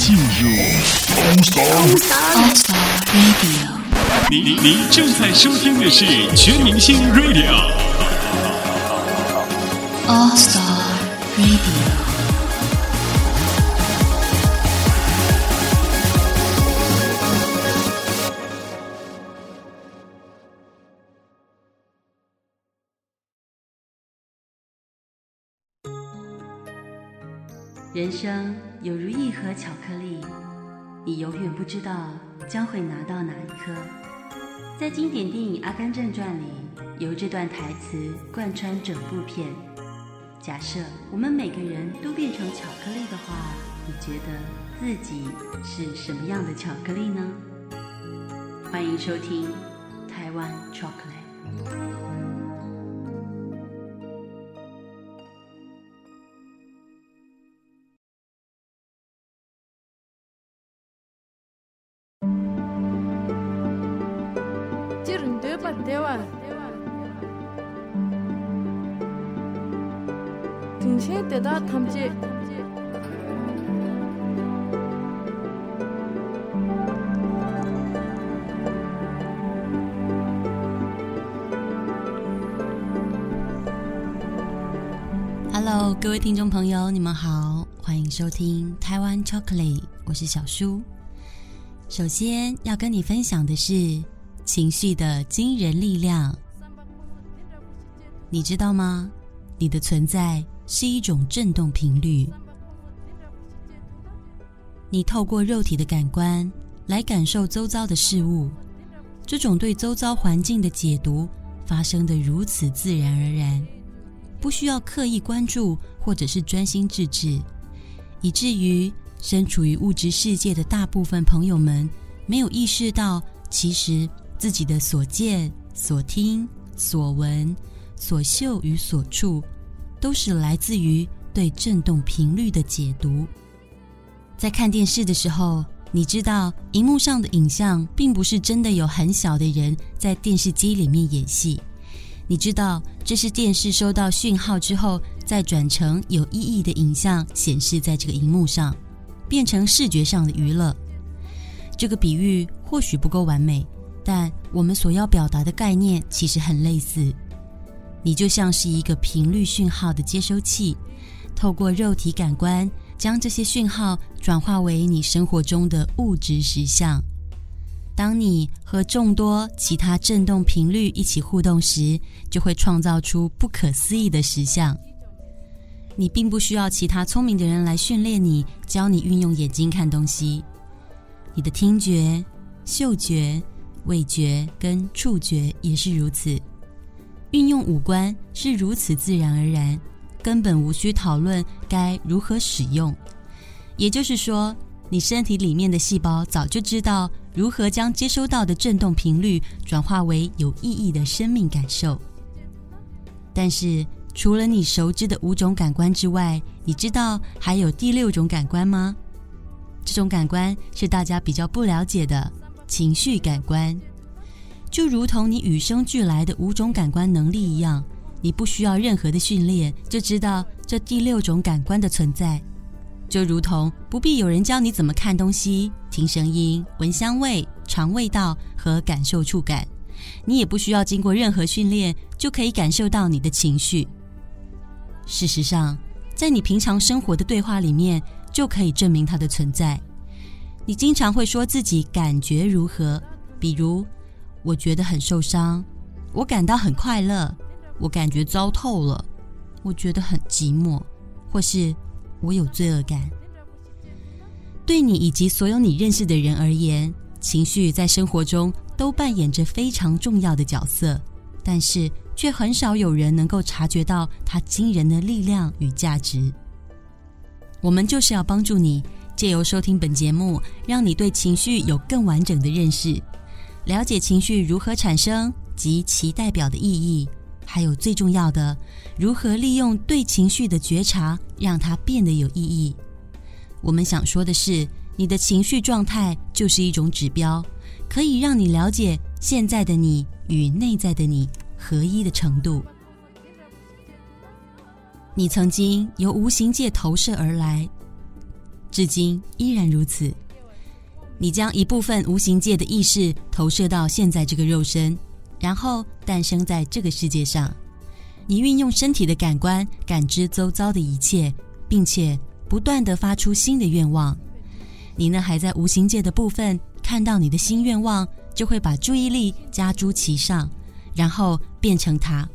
进入 All Star Radio，您您您正在收听的是全明星 Radio。All Star Radio，人生有如一盒巧克力，你永远不知道将会拿到哪一颗。在经典电影《阿甘正传》里，由这段台词贯穿整部片。假设我们每个人都变成巧克力的话，你觉得自己是什么样的巧克力呢？欢迎收听台湾 Chocolate。台湾，等下得到他们接。Hello，各位听众朋友，你们好，欢迎收听台湾巧克力，我是小舒。首先要跟你分享的是。情绪的惊人力量。你知道吗？你的存在是一种振动频率。你透过肉体的感官来感受周遭的事物，这种对周遭环境的解读发生的如此自然而然。不需要刻意关注或者是专心致志，以至于身处于物质世界的大部分朋友们没有意识到，其实自己的所见、所听、所闻、所嗅与所触，都是来自于对振动频率的解读。在看电视的时候，你知道荧幕上的影像并不是真的有很小的人在电视机里面演戏。你知道，这是电视收到讯号之后，再转成有意义的影像显示在这个荧幕上，变成视觉上的娱乐。这个比喻或许不够完美，但我们所要表达的概念其实很类似。你就像是一个频率讯号的接收器，透过肉体感官，将这些讯号转化为你生活中的物质实相。当你和众多其他振动频率一起互动时，就会创造出不可思议的实相。你并不需要其他聪明的人来训练你，教你运用眼睛看东西。你的听觉、嗅觉、味觉跟触觉也是如此。运用五官是如此自然而然，根本无需讨论该如何使用。也就是说，你身体里面的细胞早就知道如何将接收到的振动频率转化为有意义的生命感受。但是，除了你熟知的五种感官之外，你知道还有第六种感官吗？这种感官是大家比较不了解的情绪感官。就如同你与生俱来的五种感官能力一样，你不需要任何的训练就知道这第六种感官的存在。就如同不必有人教你怎么看东西、听声音、闻香味、尝味道和感受触感，你也不需要经过任何训练就可以感受到你的情绪。事实上，在你平常生活的对话里面就可以证明它的存在。你经常会说自己感觉如何，比如我觉得很受伤，我感到很快乐，我感觉糟透了，我觉得很寂寞，或是。我有罪恶感。对你以及所有你认识的人而言，情绪在生活中都扮演着非常重要的角色，但是却很少有人能够察觉到它惊人的力量与价值。我们就是要帮助你，借由收听本节目，让你对情绪有更完整的认识，了解情绪如何产生及其代表的意义。还有最重要的，如何利用对情绪的觉察，让它变得有意义。我们想说的是，你的情绪状态就是一种指标，可以让你了解现在的你与内在的你合一的程度。你曾经由无形界投射而来，至今依然如此。你将一部分无形界的意识投射到现在这个肉身，然后诞生在这个世界上。你运用身体的感官感知周遭的一切，并且不断的发出新的愿望。你呢还在无形界的部分看到你的新愿望，就会把注意力加诸其上，然后变成它。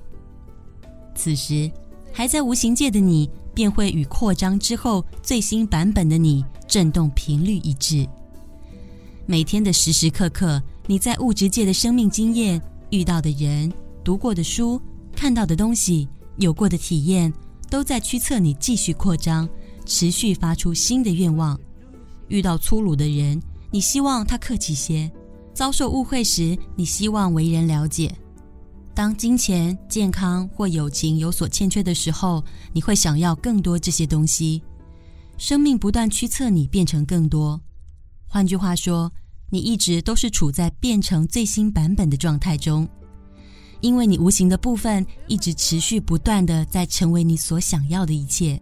此时还在无形界的你，便会与扩张之后最新版本的你振动频率一致。每天的时时刻刻，你在物质界的生命经验、遇到的人、读过的书。看到的东西、有过的体验，都在驱策你继续扩张，持续发出新的愿望。遇到粗鲁的人，你希望他客气些；遭受误会时，你希望为人了解。当金钱、健康或友情有所欠缺的时候，你会想要更多这些东西。生命不断驱策你变成更多。换句话说，你一直都是处在变成最新版本的状态中。因为你无形的部分一直持续不断的在成为你所想要的一切。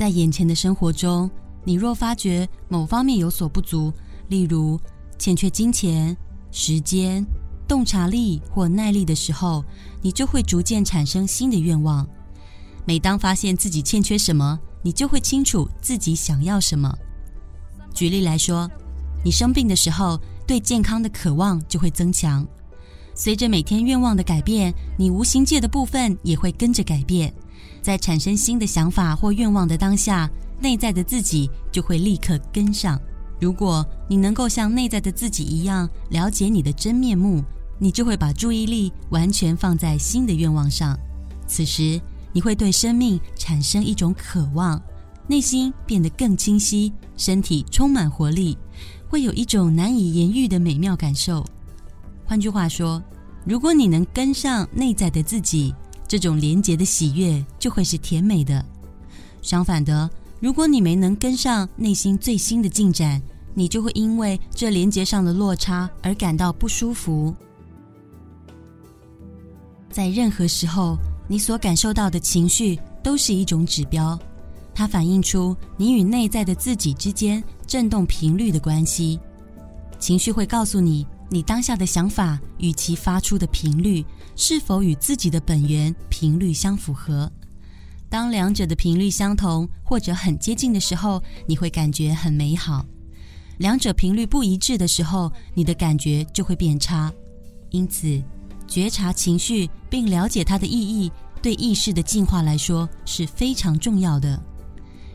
在眼前的生活中，你若发觉某方面有所不足，例如欠缺金钱、时间、洞察力或耐力的时候，你就会逐渐产生新的愿望。每当发现自己欠缺什么，你就会清楚自己想要什么。举例来说，你生病的时候，对健康的渴望就会增强。随着每天愿望的改变，你无形界的部分也会跟着改变。在产生新的想法或愿望的当下，内在的自己就会立刻跟上。如果你能够像内在的自己一样了解你的真面目，你就会把注意力完全放在新的愿望上。此时。你会对生命产生一种渴望，内心变得更清晰，身体充满活力，会有一种难以言喻的美妙感受。换句话说，如果你能跟上内在的自己，这种连结的喜悦就会是甜美的。相反的，如果你没能跟上内心最新的进展，你就会因为这连结上的落差而感到不舒服。在任何时候。你所感受到的情绪都是一种指标，它反映出你与内在的自己之间振动频率的关系。情绪会告诉你，你当下的想法与其发出的频率是否与自己的本源频率相符合。当两者的频率相同或者很接近的时候，你会感觉很美好；两者频率不一致的时候，你的感觉就会变差。因此。觉察情绪并了解它的意义，对意识的进化来说是非常重要的。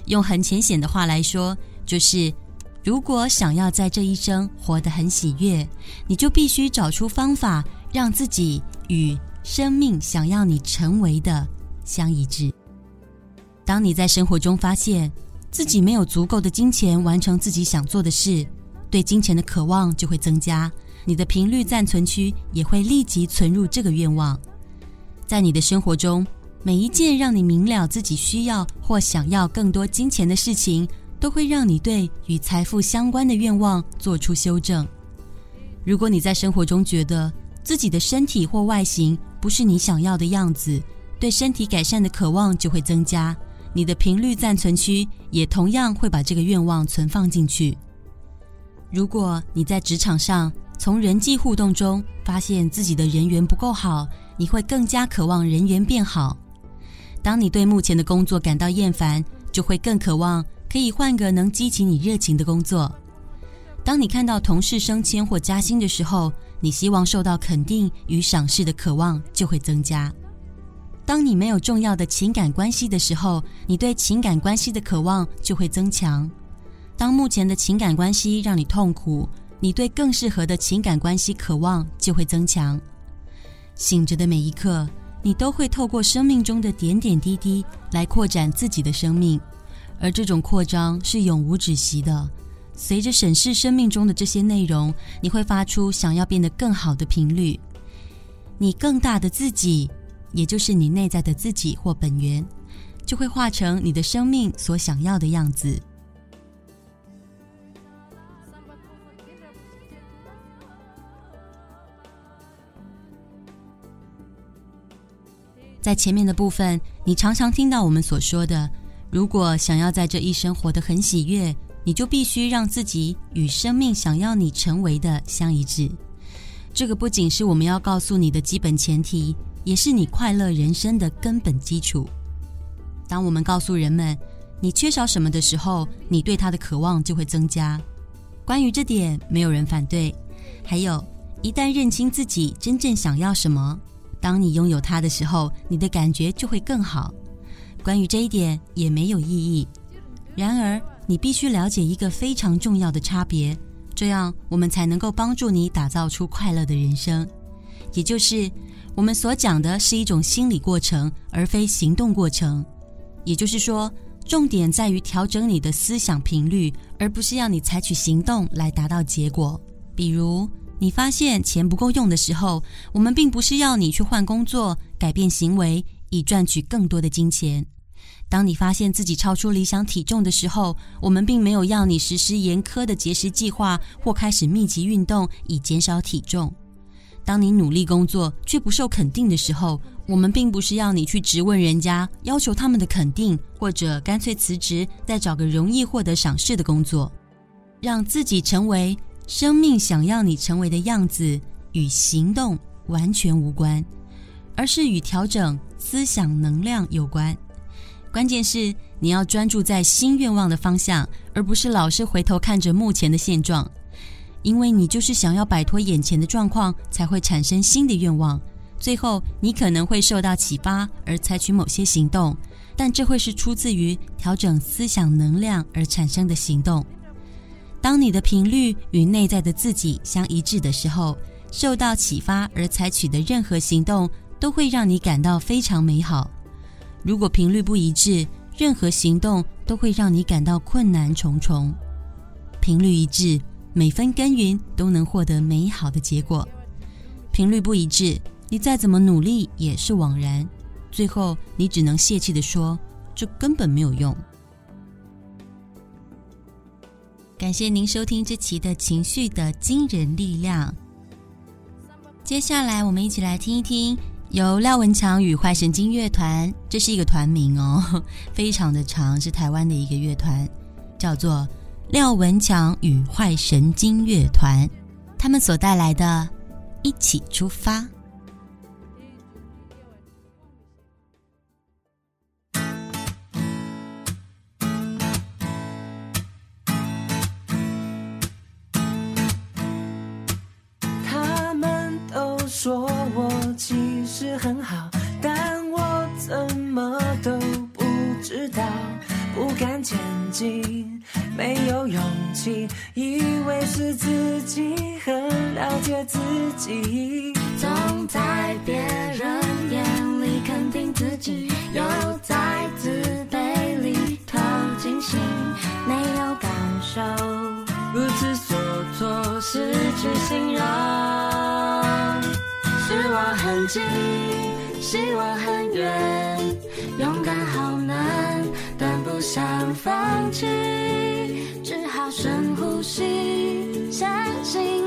用很浅显的话来说，就是如果想要在这一生活得很喜悦，你就必须找出方法，让自己与生命想要你成为的相一致。当你在生活中发现自己没有足够的金钱完成自己想做的事，对金钱的渴望就会增加。你的频率暂存区也会立即存入这个愿望，在你的生活中，每一件让你明了自己需要或想要更多金钱的事情，都会让你对与财富相关的愿望做出修正。如果你在生活中觉得自己的身体或外形不是你想要的样子，对身体改善的渴望就会增加，你的频率暂存区也同样会把这个愿望存放进去。如果你在职场上，从人际互动中发现自己的人缘不够好，你会更加渴望人缘变好。当你对目前的工作感到厌烦，就会更渴望可以换个能激起你热情的工作。当你看到同事升迁或加薪的时候，你希望受到肯定与赏识的渴望就会增加。当你没有重要的情感关系的时候，你对情感关系的渴望就会增强。当目前的情感关系让你痛苦，你对更适合的情感关系渴望就会增强。醒着的每一刻，你都会透过生命中的点点滴滴来扩展自己的生命，而这种扩张是永无止息的。随着审视生命中的这些内容你会发出想要变得更好的频率。你更大的自己也就是你内在的自己或本源就会化成你的生命所想要的样子。在前面的部分你常常听到我们所说的如果想要在这一生活得很喜悦你就必须让自己与生命想要你成为的相一致。这个不仅是我们要告诉你的基本前提，也是你快乐人生的根本基础。当我们告诉人们你缺少什么的时候，你对他的渴望就会增加。关于这点，没有人反对。还有，一旦认清自己真正想要什么。当你拥有它的时候，你的感觉就会更好。关于这一点也没有异议。然而，你必须了解一个非常重要的差别，这样我们才能够帮助你打造出快乐的人生。也就是，我们所讲的是一种心理过程，而非行动过程。也就是说，重点在于调整你的思想频率，而不是要你采取行动来达到结果。比如，你发现钱不够用的时候，我们并不是要你去换工作、改变行为，以赚取更多的金钱。当你发现自己超出理想体重的时候，我们并没有要你实施严苛的节食计划或开始密集运动以减少体重。当你努力工作却不受肯定的时候，我们并不是要你去质问人家，要求他们的肯定，或者干脆辞职，再找个容易获得赏识的工作，让自己成为。生命想要你成为的样子与行动完全无关，而是与调整思想能量有关。关键是你要专注在新愿望的方向，而不是老是回头看着目前的现状。因为你就是想要摆脱眼前的状况，才会产生新的愿望。最后，你可能会受到启发而采取某些行动，但这会是出自于调整思想能量而产生的行动。当你的频率与内在的自己相一致的时候，受到启发而采取的任何行动都会让你感到非常美好。如果频率不一致，任何行动都会让你感到困难重重。频率一致，每分耕耘都能获得美好的结果。频率不一致，你再怎么努力也是枉然，最后你只能泄气地说：“这根本没有用。”感谢您收听这期的情绪的惊人力量。接下来，我们一起来听一听由廖文强与坏神经乐团，这是一个团名哦，非常的长，是台湾的一个乐团，叫做廖文强与坏神经乐团，他们所带来的《一起出发》。前进，没有勇气，以为是自己很了解自己，总在别人眼里肯定自己，又在自卑里透进心，没有感受，不知所措，失去信仰。失望很近，希望很远，勇敢好，想放弃，只好深呼吸，相信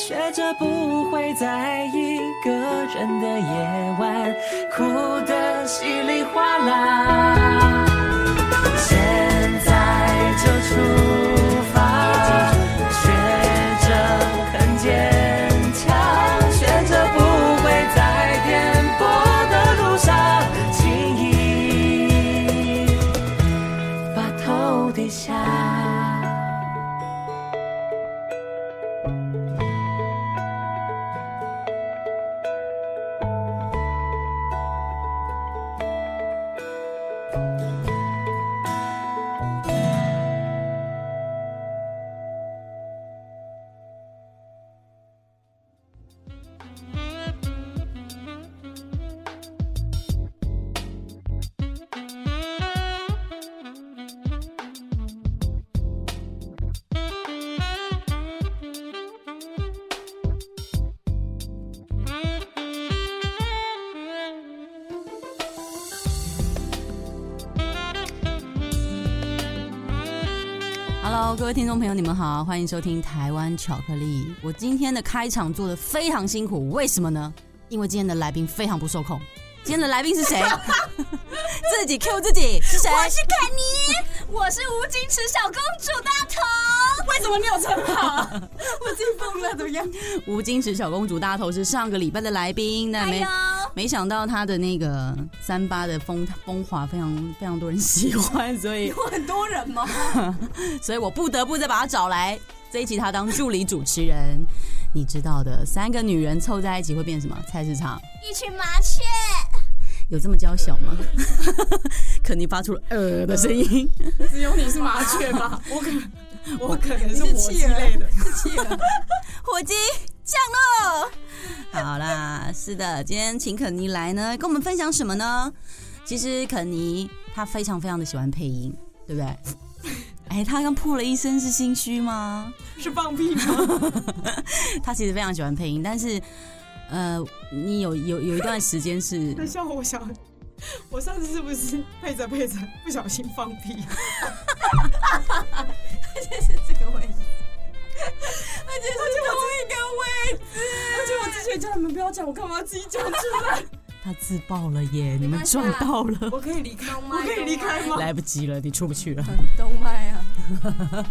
学着不会在一个人的夜晚哭得稀里哗啦。你们好，欢迎收听台湾巧克力。我今天的开场做的非常辛苦，为什么呢？因为今天的来宾非常不受控。今天的来宾是谁？自己 Q 自己是谁？我是肯尼，我是无矜持小公主大头。为什么你有称号？我自己疯了，怎么样？吴矜持小公主大头是上个礼拜的来宾，但没、哎呦没想到他的那个三八的风风华非常非常多人喜欢，所以有很多人吗？所以我不得不再把他找来这一集他当助理主持人。你知道的，三个女人凑在一起会变什么？菜市场一群麻雀。有这么娇小吗？肯尼发出了呃的声音。只有你是麻雀吧？我可我可能是火鸡类的，火鸡降落。好啦，是的，今天请肯尼来呢，跟我们分享什么呢？其实肯尼他非常非常的喜欢配音，对不对？哎，他刚破了一身是心虚吗？是放屁吗？他其实非常喜欢配音，但是呃，你有有有一段时间是 等一下，我想，我上次是不是配着配着不小心放屁？就是这个位置，而且是同一个位置，而且我之前叫你们不要讲，我干嘛要自己讲出来？他自爆了耶，你们赚到了，我可以离开，我可以离开吗？来不及了，你出不去了。动脉啊。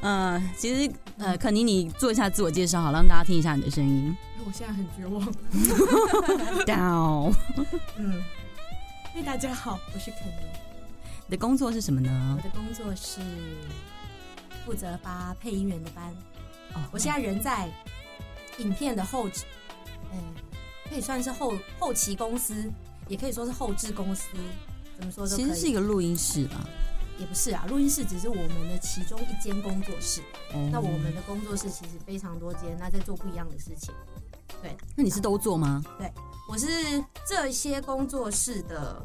呃，其实呃，肯尼你做一下自我介绍，好，让大家听一下你的声音。我现在很绝望。Down，嗯，嘿，大家好，我是肯尼，你的工作是什么呢我？的工作是负责发配音员的班。哦我现在人在影片的后置，嗯，可以算是后后期公司，也可以说是后置公司，怎么说都。其实是一个录音室吧。也不是啊，录音室只是我们的其中一间工作室。嗯那我们的工作室其实非常多间，那在做不一样的事情。对那你是都做吗？对我是这些工作室的，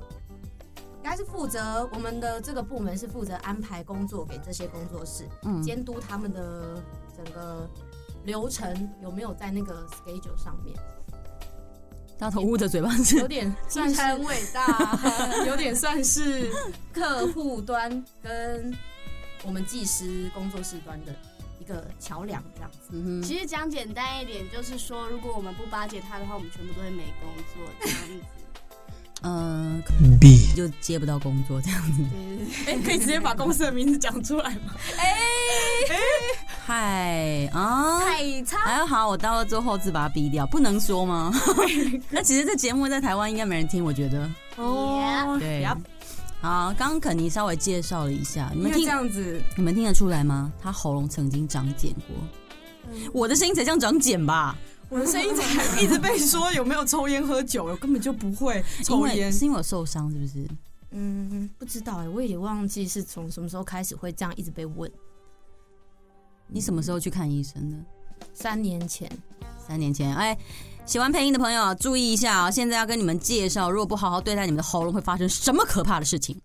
应该是负责我们的这个部门是负责安排工作给这些工作室，嗯，监督他们的整个流程有没有在那个 schedule 上面，大头捂着嘴巴是有点 算是很伟大。有点算是客户端跟我们技师工作室端的一个桥梁这样子。嗯，其实讲简单一点，就是说，如果我们不巴结他的话，我们全部都会没工作这样子。呃，B 就接不到工作这样子。哎，可以直接把公司的名字讲出来吗哎？嗨啊，太差。还好，我到了最后字把它逼掉，不能说吗？那其实这节目在台湾应该没人听，我觉得。哦，对好，刚刚肯尼稍微介绍了一下，你们这样子，你们听得出来吗？他喉咙曾经长茧过。我的声音才像长茧吧？我的声音才一直被说有没有抽烟喝酒，我根本就不会抽烟。为是因为我受伤，是不是？嗯，不知道哎、我也忘记是从什么时候开始会这样一直被问。你什么时候去看医生的？三年前，三年前。哎，喜欢配音的朋友注意一下啊！现在要跟你们介绍，如果不好好对待你们的喉咙，会发生什么可怕的事情？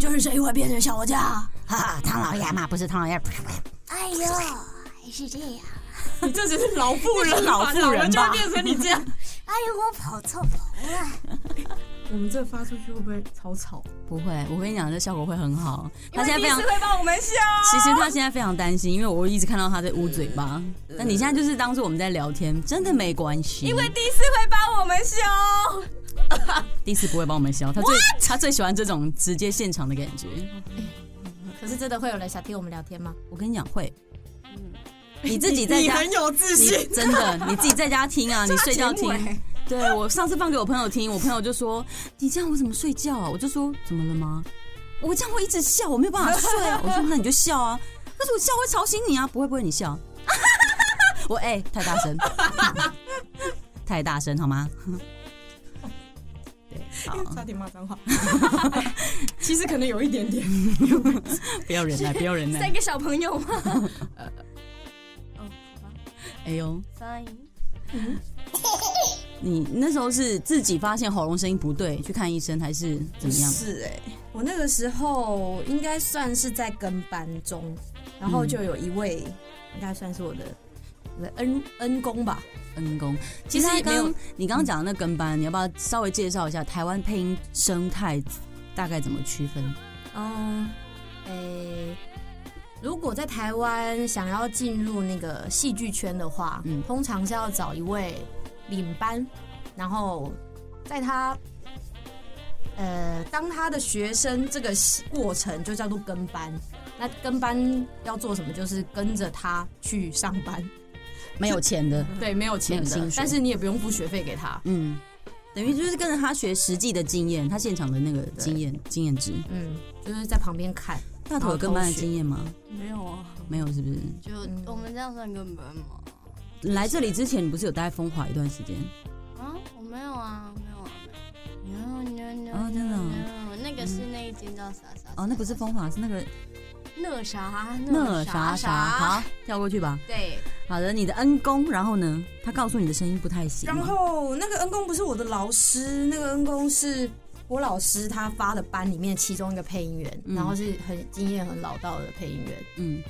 就是谁会变成小我家？哈哈，唐老鸭嘛，不是唐老鸭，哎呦，还是这样。你这只是老妇人，老妇人就会变成你这样。哎呦，我跑错棚了。我们这发出去会不会超吵？不会，我跟你讲，这效果会很好。他现在非常会帮我们笑。其实他现在非常担心，因为我一直看到他在捂嘴巴。那你现在就是当做我们在聊天，真的没关系。因为第四会帮我们笑。第四不会帮我们笑，他最他最喜欢这种直接现场的感觉。可是真的会有人想听我们聊天吗？我跟你讲会，你自己在家你很有自信，真的你自己在家听啊，你睡觉听。对我上次放给我朋友听，我朋友就说：“你这样我怎么睡觉啊？”我就说：“怎么了吗？我这样会一直笑，我没有办法睡啊。”我说：“那你就笑啊。”但是我笑会吵醒你啊，不会不会，你笑。我哎、太大声，太大声好吗？对，好，差点骂脏话。其实可能有一点点。不要忍耐，不要忍耐三。个小朋友吗？哎呦。你那时候是自己发现喉咙声音不对，去看医生还是怎么样？是哎、我那个时候应该算是在跟班中，然后就有一位，应该算是我的恩恩公吧。恩公，其实刚刚你刚刚讲的那跟班，你要不要稍微介绍一下台湾配音生态大概怎么区分？嗯，诶、如果在台湾想要进入那个戏剧圈的话，嗯通常是要找一位领班，然后在他呃当他的学生这个过程就叫做跟班。那跟班要做什么？就是跟着他去上班，没有钱的，对，没有钱的薪水，但是你也不用付学费给他。嗯，等于就是跟着他学实际的经验，他现场的那个经验经验值。嗯，就是在旁边看。大头有跟班的经验吗？没有啊，没有，是不是？就嗯我们这样算跟班吗？来这里之前，你不是有待风华一段时间？啊，我没有啊，没有啊，没有。no no no，哦真的那个是那一间叫啥啥？哦，那不是风华，是那个那啥那啥啥。好，跳过去吧。对，好的，你的恩公，然后呢？他告诉你的声音不太行。然后那个恩公不是我的老师，那个恩公是我老师他发的班里面其中一个配音员，嗯然后是很经验很老道的配音员。嗯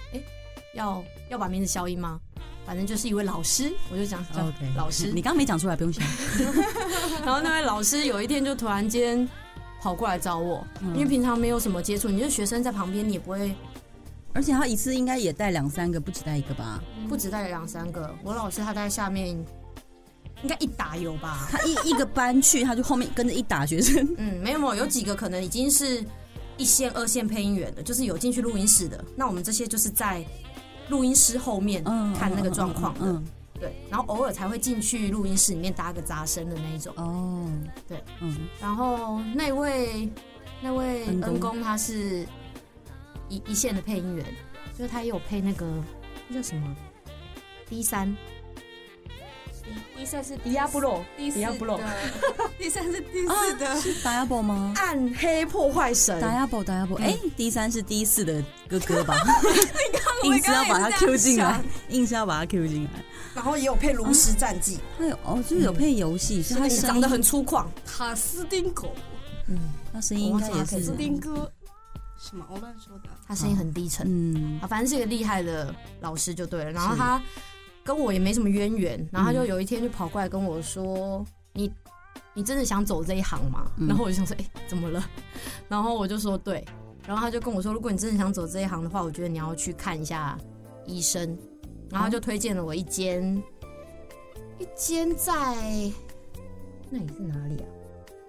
要要把名字消音吗？反正就是一位老师，我就讲老师。你刚刚没讲出来，不用想。然后那位老师有一天就突然间跑过来找我，嗯因为平常没有什么接触，你就学生在旁边，你也不会而且他一次应该也带两三个，不止带一个吧？不止带两三个。我老师他在下面应该一打有吧？他一一个班去，他就后面跟着一打学生。嗯，没有没有，有几个可能已经是一线、二线配音员的，就是有进去录音室的。那我们这些就是在录音师后面嗯，看那个状况的，嗯，对，然后偶尔才会进去录音室里面搭个杂声的那一种。哦，对，嗯，然后那位那位恩公恩公他是一一线的配音员，就是他也有配那个那叫什么 D 三第三是迪亚布洛第四迪亚布洛的，第 三是第四的。是 Diablo 吗暗黑破坏神，？Diablo，Diablo，哎，第三是第四的哥哥吧？我硬是要把他 Q 进来，硬是要把他 Q 进来。然后也有配炉石战记，他有哦，就是有配游戏，所以他长得很粗犷，塔斯丁狗，嗯，他声音应该也斯是斯丁哥，什么？我乱说的。他声音很低沉，嗯啊，反正是一个厉害的老师就对了。然后他跟我也没什么渊源，然后他就有一天就跑过来跟我说：“你你真的想走这一行吗？”嗯然后我就想说：“哎、怎么了？” 然后我就说：“对。”然后他就跟我说：“如果你真的想走这一行的话，我觉得你要去看一下医生。”然后他就推荐了我一间，一间在那里是哪里啊？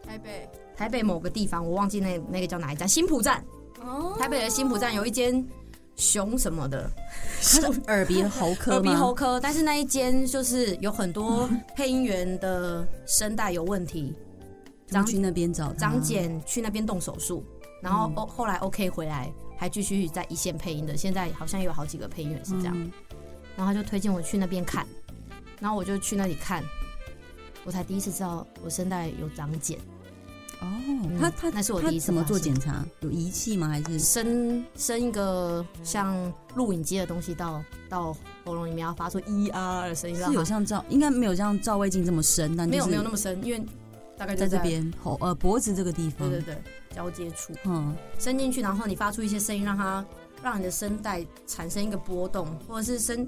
台北。台北某个地方，我忘记那那个叫哪一站，新浦站。哦台北的新浦站有一间熊什么的，他是耳鼻喉科耳鼻喉？科，但是那一间就是有很多配音员的声带有问题，张去那边找他？张简去那边动手术，然后嗯。后后来 OK 回来，还继续在一线配音的，现在好像有好几个配音员是这样，嗯。然后他就推荐我去那边看，然后我就去那里看，我才第一次知道我声带有长茧，哦，他他那是我第一次怎么做检查？有仪器吗？还是伸伸一个像录影机的东西到到喉咙里面，要发出一啊的声音，是有像照应该没有像照胃镜这么深，但、就是、没有没有那么深，因为大概就在这，边喉呃脖子这个地方。对对对，交接处嗯，伸进去，然后你发出一些声音，让它让你的声带产生一个波动，或者是声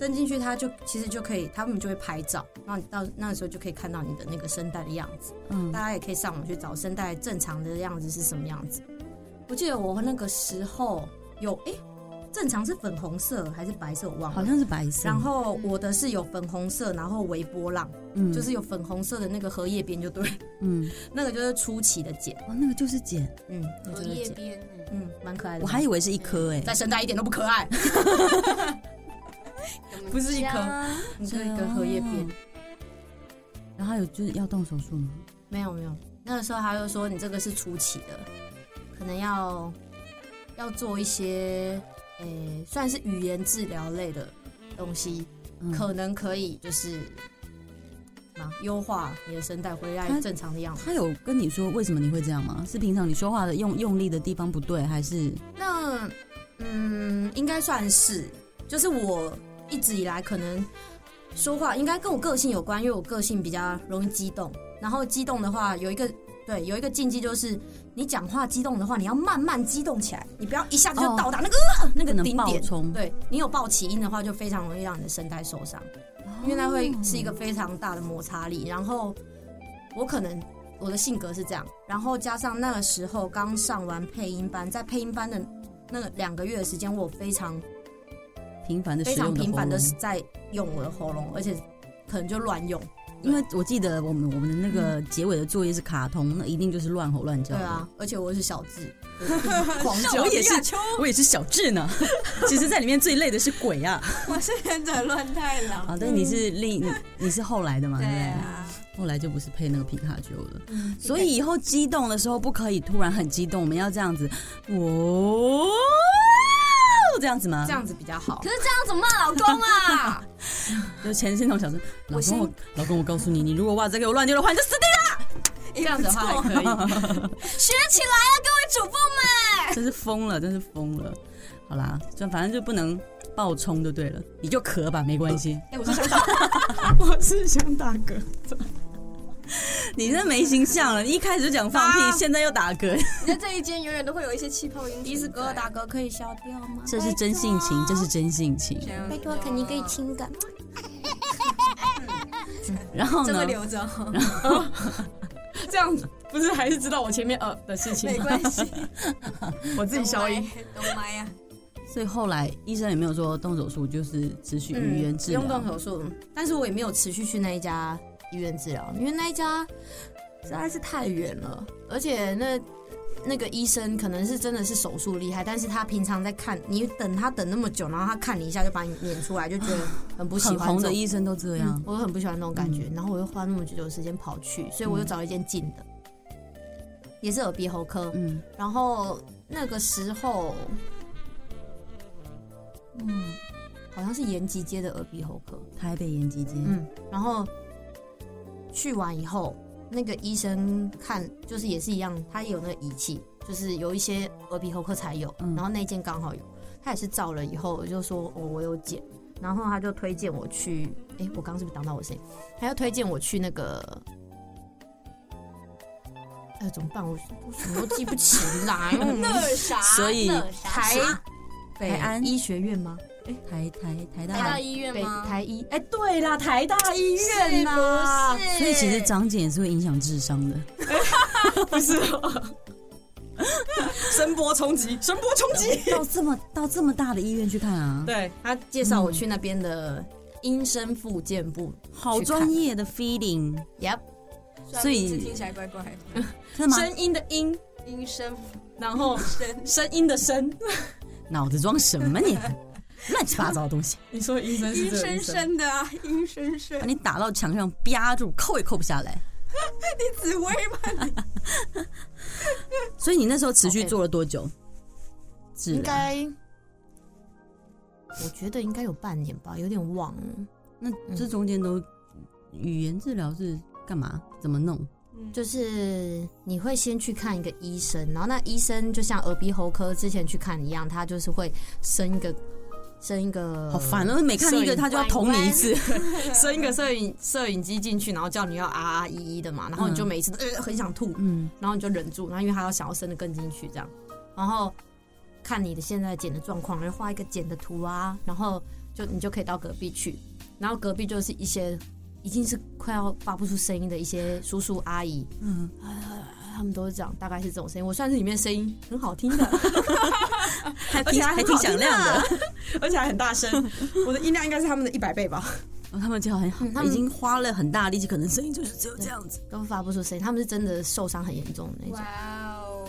伸进去，它就其实就可以，他们就会拍照，然后你到那个时候就可以看到你的那个声带的样子。嗯大，家也可以上网去找声带正常的样子是什么样子。我记得我那个时候有哎、正常是粉红色还是白色，我忘了。好像是白色。然后我的是有粉红色，然后微波浪，嗯就是有粉红色的那个荷叶边就对，嗯，那个就是初期的茧，哦，那个就是茧，嗯，荷叶边，嗯，蛮可爱的。我还以为是一颗哎。在声带一点都不可爱，不是一颗，你这一个荷叶边。然后还有就是要动手术吗？没有没有，那个时候他就说你这个是初期的，可能要要做一些诶、算是语言治疗类的东西，嗯可能可以就是嘛优化你的声带回来他正常的样子。他有跟你说为什么你会这样吗？是平常你说话的用用力的地方不对，还是那嗯，应该算是，就是我一直以来可能说话应该跟我个性有关，因为我个性比较容易激动，然后激动的话有一个对有一个禁忌就是，你讲话激动的话，你要慢慢激动起来，你不要一下子就哦到达那个、呃那个顶点。对你有爆起音的话，就非常容易让你的声带受伤，因为那会是一个非常大的摩擦力。然后我可能我的性格是这样，然后加上那个时候刚上完配音班，在配音班的那个两个月的时间，我非常频繁的使非常用频繁的在用我的喉咙，而且可能就乱用。因为我记得我们我们的那个结尾的作业是卡通，那一定就是乱吼乱叫。对啊，而且我是小智，狂叫，我也是，我也是小智呢。其实，在里面最累的是鬼啊！我是忍者乱太郎。啊，对你是另你你是后来的嘛？对？啊，后来就不是配那个皮卡丘了。所以以后激动的时候不可以突然很激动，我们要这样子，哦，这样子吗？这样子比较好可。是这样怎么骂老公啊？就前是那种小声，老公我老公我告诉你，你如果袜子给我乱丢的话，你就死定了这样子的话还可以。学起来啊，各位主妇们！真是疯了，真是疯了。好啦，就反正就不能爆冲就对了，你就咳吧，没关系。哎，我是想打，我是想打嗝。你这没形象了，你一开始就讲放屁，现在又打嗝，你在这一间永远都会有一些气泡音。迪斯哥打嗝可以消掉吗？这是真性情，这是真性情。拜托，肯定可以亲个。然后呢这个？留着哦，这样不是还是知道我前面呃的事情吗？没关系，我自己消音。懂麦呀。所以后来医生也没有说动手术，就是持续语言治疗。嗯不用动手术，但是我也没有持续去那一家医院治疗，因为那一家实在是太远了，而且那那个医生可能是真的是手术厉害，但是他平常在看你等他等那么久，然后他看你一下就把你撵出来，就觉得很不喜很红欢的医生都这样。嗯，我很不喜欢那种感觉，然后我又花那么久的时间跑去，所以我又找了一间近的，也是耳鼻喉科，嗯，然后那个时候，嗯，好像是延吉街的耳鼻喉科，台北延吉街。嗯，然后去完以后，那个医生看就是也是一样，他也有那个仪器，就是有一些耳鼻喉科才有，嗯然后那间刚好有，他也是照了以后我就说哦我有剪，然后他就推荐我去，哎，我刚刚是不是挡到我声音？他要推荐我去那个。哎，怎么办？我我什么都记不起来。嗯那啥，所以台北安医学院吗？台台台大台大医院北吗？台医，哎，对啦，台大医院呐、是所以其实长茧也是会影响智商的。不是、声波冲击，声波冲击。到这么到这么大的医院去看啊，对他介绍我去那边的音声复健部，好专业的 feeling，Yep，所以听起来怪怪的，真的吗？声音的音，音声然后声。声音的声。脑子装什么你？乱七八糟的东西，你说医生阴森森的啊，阴森森把。你打到墙上啪住，扣也扣不下来。你紫薇吗？所以你那时候持续做了多久？治疗？应该，我觉得应该有半年吧，有点忘了。那这中间都语言治疗是干嘛？怎么弄？就是你会先去看一个医生，然后那医生就像耳鼻喉科之前去看一样，他就是会生一个伸一个，好烦哦！每看一个他就要捅你一次。生一个摄影 摄影机进去，然后叫你要啊啊一一的嘛，然后你就每一次都、呃、很想吐，嗯，然后你就忍住，然后因为他要想要伸的更进去这样，然后看你的现在剪的状况，然后画一个剪的图啊，然后就你就可以到隔壁去，然后隔壁就是一些已经是快要发不出声音的一些叔叔阿姨，嗯，他们都是这样，大概是这种声音。我算是里面声音很好听的，还挺还挺响亮的，而且还很大声。我的音量应该是他们的一百倍吧？哦他们就很好他们已经花了很大力气，可能声音就是只有这样子。都发不出声音。他们是真的受伤很严重的那种。哇哦！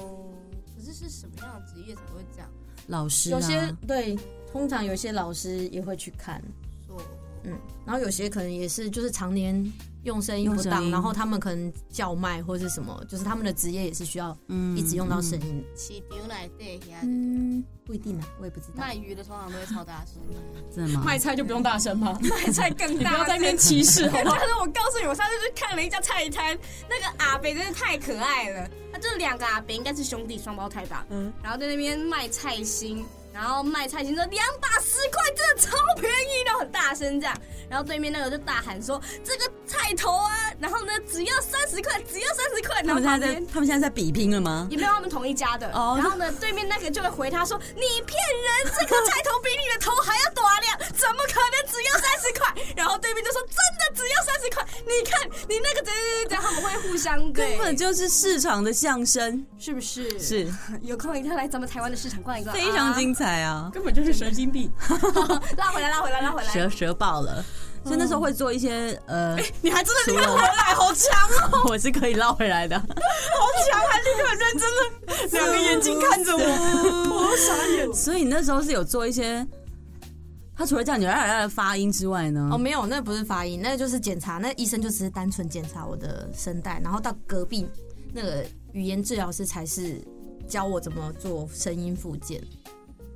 可是是什么样的职业才会这样老师有些啊，对，通常有一些老师也会去看，嗯，然后有些可能也是就是常年用声音不当，然后他们可能叫卖或是什么，就是他们的职业也是需要嗯一直用到声音的。市场来嗯，不一定啊，我也不知道。卖鱼的通常都会超大声。真的吗？卖菜就不用大声吗？卖菜更大不要在那边歧视好不好但？是我告诉你，我上次去看了一家菜摊，那个阿北真的太可爱了。他这两个阿北应该是兄弟双胞胎吧？嗯然后在那边卖菜心，然后卖菜心说两把十块，真的超便宜然后，很大声这样。然后对面那个就大喊说这个菜头啊，然后呢只要三十块，只要三十块。他们现在在他们现在在比拼了吗？也没有他们同一家的。哦然后呢，对面那个就会回他说：“你骗人，这个菜头比你的头还要短亮，怎么可能只要三十块？” 然后对面就说：“真的只要你看你那个怎样怎样，他们会互相根，本就是市场的象征，是不是？是有空一定要来咱们台湾的市场逛一逛，非常精彩啊！根本就是神经病！拉回来，拉回来，拉回来。蛇蛇爆了，所以那时候会做一些呃，你还真的除了立刻回来，好强哦，我是可以捞回来的。好强，还立刻很认真的两个眼睛看着我，我都傻眼。所以你那时候是有做一些，他除了叫你来来的发音之外呢？哦，没有，那不是发音，那就是检查。那医生就只是单纯检查我的声带，然后到隔壁那个语言治疗师才是教我怎么做声音复健。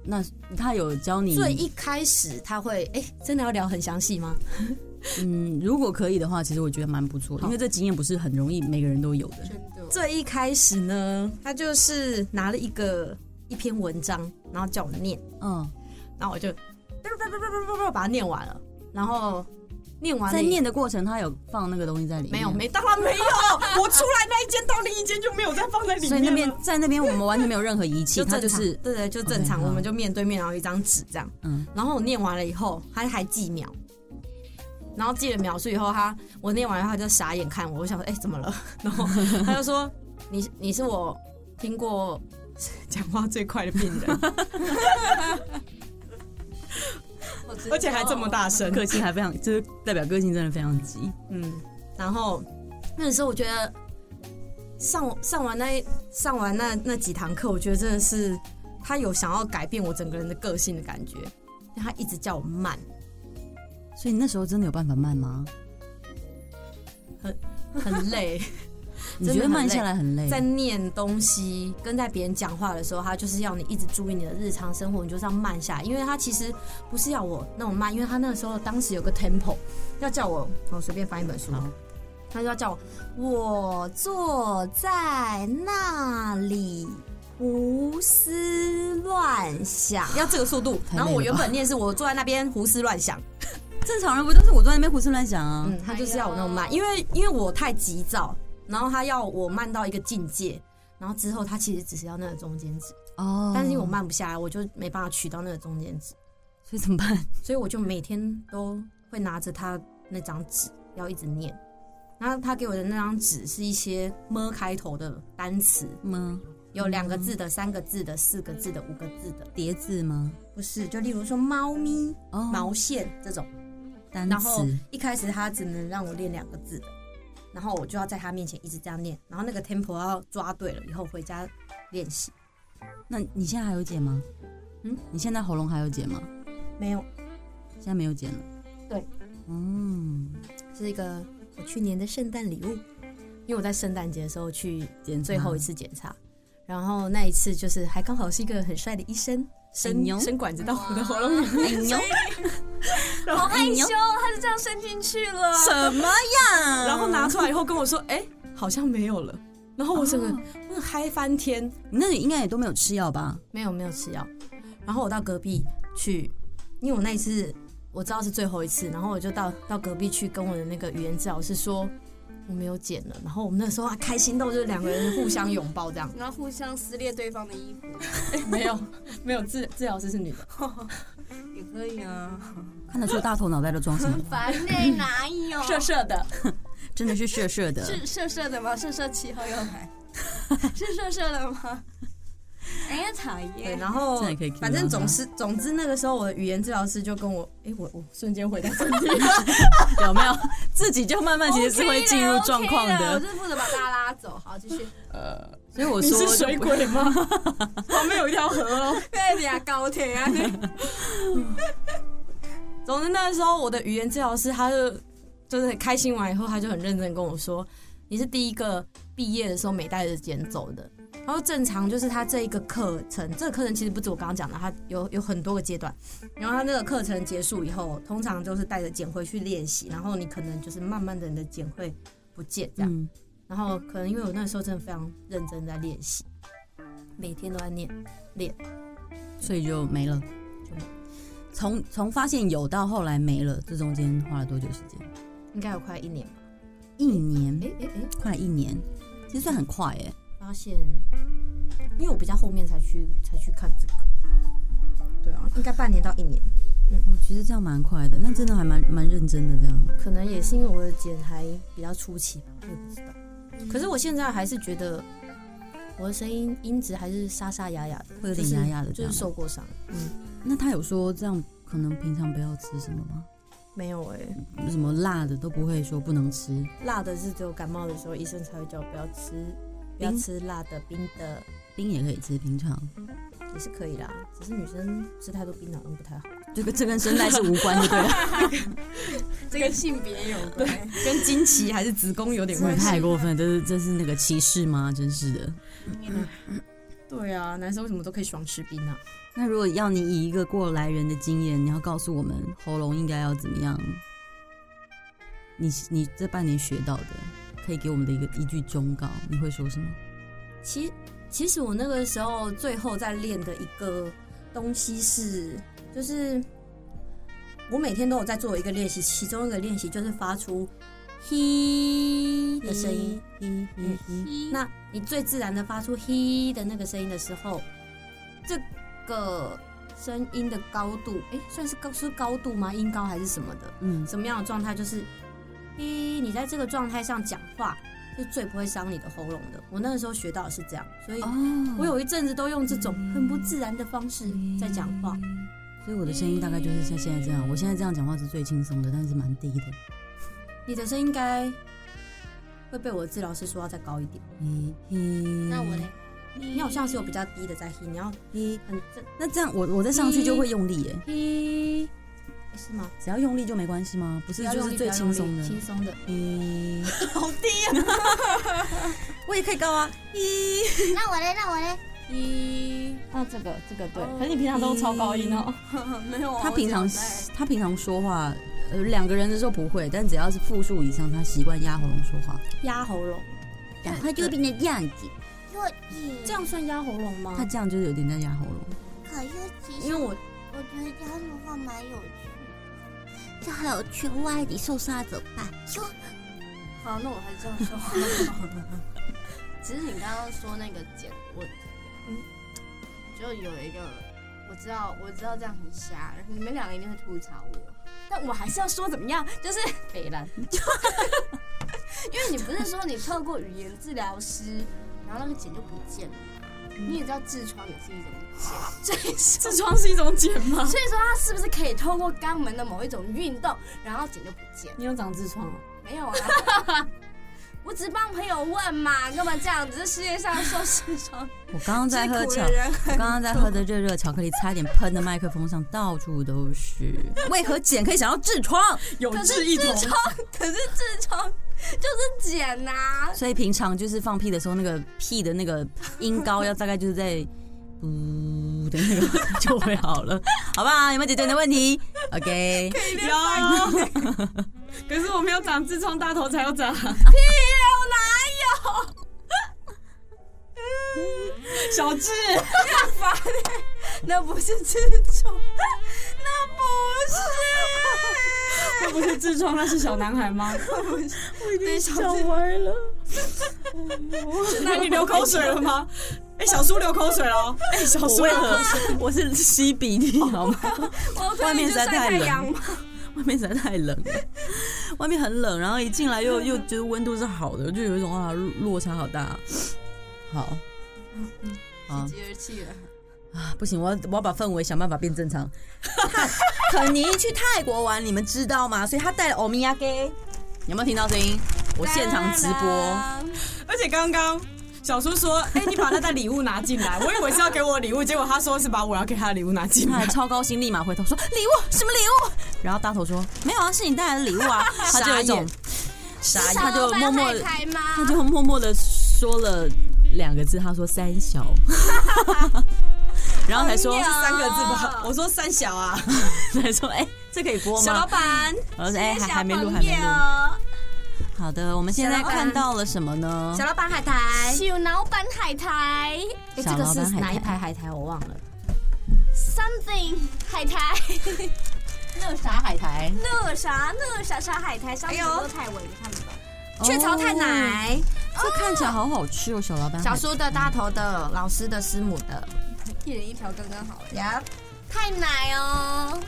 那他有教你，所以一开始他会，哎、真的要聊很详细吗？嗯，如果可以的话，其实我觉得蛮不错的，因为这经验不是很容易每个人都有的。真的，最一开始呢，他就是拿了一个一篇文章，然后叫我念，嗯，然后我就把它念完了，然后念完在念的过程，他有放那个东西在里面，没有没，当然没有，我出来那一间到另一间就没有再放在里面。所以那边在那边我们完全没有任何仪器，就正常，就是对对，就正常我们就面对面，然后一张纸这样。嗯，然后我念完了以后，他还记秒，然后记了秒数以后，他我念完以后他就傻眼看我，我想说，哎、怎么了？然后他就说，你你是我听过讲话最快的病人，而且还这么大声，个性还非常，就是代表个性真的非常急。嗯，然后那个时候我觉得上上完那上完那那几堂课，我觉得真的是他有想要改变我整个人的个性的感觉，因为他一直叫我慢。所以你那时候真的有办法慢吗？很很累，你觉得慢下来很累？在念东西跟在别人讲话的时候，他就是要你一直注意你的日常生活，你就是要慢下来，因为他其实不是要我那种慢，因为他那个时候当时有个 tempo，要叫我我随便翻一本书，他就要叫我我坐在那里。胡思乱想，要这个速度。然后我原本念是我坐在那边胡思乱想，正常人不都是我坐在那边胡思乱想啊？嗯，他就是要我那种慢，因为因为我太急躁，然后他要我慢到一个境界，然后之后他其实只是要那个中间值，哦，但是因为我慢不下来，我就没办法取到那个中间值，所以怎么办？所以我就每天都会拿着他那张纸要一直念。然后他给我的那张纸是一些么开头的单词，么？有两个字的、三个字的、四个字的、五个字的，叠字吗？不是，就例如说猫咪、哦，毛线这种。单然后一开始他只能让我练两个字的，然后我就要在他面前一直这样念，然后那个 tempo 要抓对了以后回家练习。那你现在还有剪吗？嗯，你现在喉咙还有剪吗？没有，现在没有剪了。对，嗯，是一个我去年的圣诞礼物，因为我在圣诞节的时候去检最后一次检查，然后那一次就是还刚好是一个很帅的医生。伸伸管子到我的喉咙里面，哎，好害羞，他就这样伸进去了。什么呀？然后拿出来以后跟我说，哎、好像没有了。然后我整个我嗨翻天，你那里应该也都没有吃药吧？没有没有吃药。然后我到隔壁去，因为我那一次我知道是最后一次，然后我就到到隔壁去跟我的那个语言治疗师说我没有剪了。然后我们那时候还开心到就是两个人互相拥抱这样。然后互相撕裂对方的衣服，没有没有治治疗师是女的，也可以啊。看得出大头脑袋都装什么？烦呢、哪有？色色的，真的是色色的。是色色的吗？色色七号又来，是色色的吗？哎呀，讨对，厌！然后这样也可以 cue 反正到他总是总之那个时候我的语言治疗师就跟我，哎，我我瞬间回到正题，有没有？自己就慢慢其实是会进入状况 OK 了我的。就是负责把大家拉走。好，继续。呃所以我你说是水鬼吗？旁边 有一条河哦。对呀，高铁啊！总之那时候我的语言治疗师他就就是很开心完以后，他就很认真跟我说，你是第一个毕业的时候没带着剪走的。然后正常就是他这一个课程，这个课程其实不止我刚刚讲的，它有有很多个阶段。然后他那个课程结束以后，通常就是带着剪回去练习，然后你可能就是慢慢的你的剪会不见这样。嗯，然后可能因为我那时候真的非常认真在练习，每天都在练练。所以就没了。从从发现有到后来没了，这中间花了多久时间？应该有快一年吧。一年，哎哎哎，快一年，其实算很快哎。发现，因为我比较后面才去才去看这个，对啊，应该半年到一年，哦，其实这样蛮快的，那真的还蛮蛮认真的这样。可能也是因为我的剪还比较初期吧，我也不知道。可是我现在还是觉得我的声音音质还是沙沙哑哑的，会有点哑哑的就是就是受过伤。嗯，那他有说这样可能平常不要吃什么吗？没有哎、什么辣的都不会说不能吃，辣的是只有感冒的时候医生才会叫我不要吃，不要吃辣的、冰的冰也可以吃，平常也是可以啦，只是女生吃太多冰好像不太好，这个这跟声带是无关的，对了，这跟性别有关。跟经期还是子宫有点关系。太过分，这是这是那个歧视吗？真是的。对啊，男生为什么都可以爽吃冰啊？那如果要你以一个过来人的经验，你要告诉我们喉咙应该要怎么样？你你这半年学到的，可以给我们的一个一句忠告，你会说什么？其其实我那个时候最后在练的一个东西是，就是我每天都有在做一个练习，其中一个练习就是发出“嘿”的声音。嘿嘿嘿，那你最自然的发出“嘿”的那个声音的时候，这个声音的高度，哎、算是高是高度吗？音高还是什么的？嗯，什么样的状态？就是，一你在这个状态上讲话是最不会伤你的喉咙的。我那个时候学到的是这样，所以哦，我有一阵子都用这种很不自然的方式在讲话。所以我的声音大概就是像现在这样，我现在这样讲话是最轻松的，但是蛮低的。你的声音应该会被我的治疗师说要再高一点。嘿嘿，那我嘞？你好像是有比较低的在 he，你要嘿，很正那这样我我再上去就会用力耶是吗？只要用力就没关系吗？不是就是最轻松的。轻松的。一，好低啊！我也可以高啊。一，那我嘞？那我嘞？一，那这个这个对哦，可是你平常都超高音哦。没有啊。他平常他平常说话，呃，两个人的时候不会，但只要是复数以上，他习惯压喉咙说话，压喉咙，讲话就变成这样子。这样算压喉咙吗？他这样就是有点在压喉咙。可是其实因为我我觉得这样的话蛮有趣。这还有去外地受伤怎么办？就好，那我还是这样说话。其实你刚刚说那个剪问题，嗯，就有一个我知道，我知道这样很瞎，你们两个一定会吐槽我，但我还是要说怎么样，就是北兰，因为你不是说你透过语言治疗师，然后那个茧就不见了吗，你也知道痔疮也是一种茧，所以说痔疮是一种茧吗？所以说它是不是可以透过肛门的某一种运动，然后茧就不见？你有长痔疮哦？没有啊，我只是帮朋友问嘛，干嘛这样子？这世界上受痔疮我刚刚在喝巧，我刚刚在喝的热热巧克力，差点喷的麦克风上，到处都是。为何茧可以想到痔疮？有可是志一同。痔疮，可是痔疮就是剪呐、所以平常就是放屁的时候，那个屁的那个音高要大概就是在呜的 那个就会好了，好不好？有没有解决你的问题？OK，有，可是我没有长痔疮，大头才有长。屁我哪有？小智，那不是痔疮，那不是。那不是痔疮，那是小男孩吗？我已经笑歪了。那你流口水了吗？哎，小叔流口水了。哎，小叔我为何我是吸鼻涕好 吗？外面实在太冷，外面实在太冷了，外面很冷，然后一进来又又觉得温度是好的，就有一种啊落差好大。好，好喜极而泣了。啊，不行，我要我要把氛围想办法变正常。肯尼去泰国玩，你们知道吗？所以他带了欧米亚给，有没有听到声音？我现场直播，而且刚刚小叔说：“哎、你把那袋礼物拿进来。”我以为是要给我礼物，结果他说是把我要给他的礼物拿进来。超高兴，立马回头说礼物什么礼物？然后大头说没有啊，是你带来的礼物啊。他就有一种傻，他就默默？他就默默的说了两个字，他说三小，然后才说三个字吧，我说三小啊，才说哎、这可以播吗小老？板，然后说哎、还还没录，还没录。好的，我们现在看到了什么呢？小老板海苔，小老板海苔哎，这个是小老板海苔哪一排海苔？我忘了。，something 海苔，那啥海苔？那啥那啥啥海苔，上面都太尾，你看不懂。雀巢太奶，这看起来好好吃哦，小老板。小叔的、大头的、老师的、师母的，一人一条刚刚好。哎，呀，太奶哦，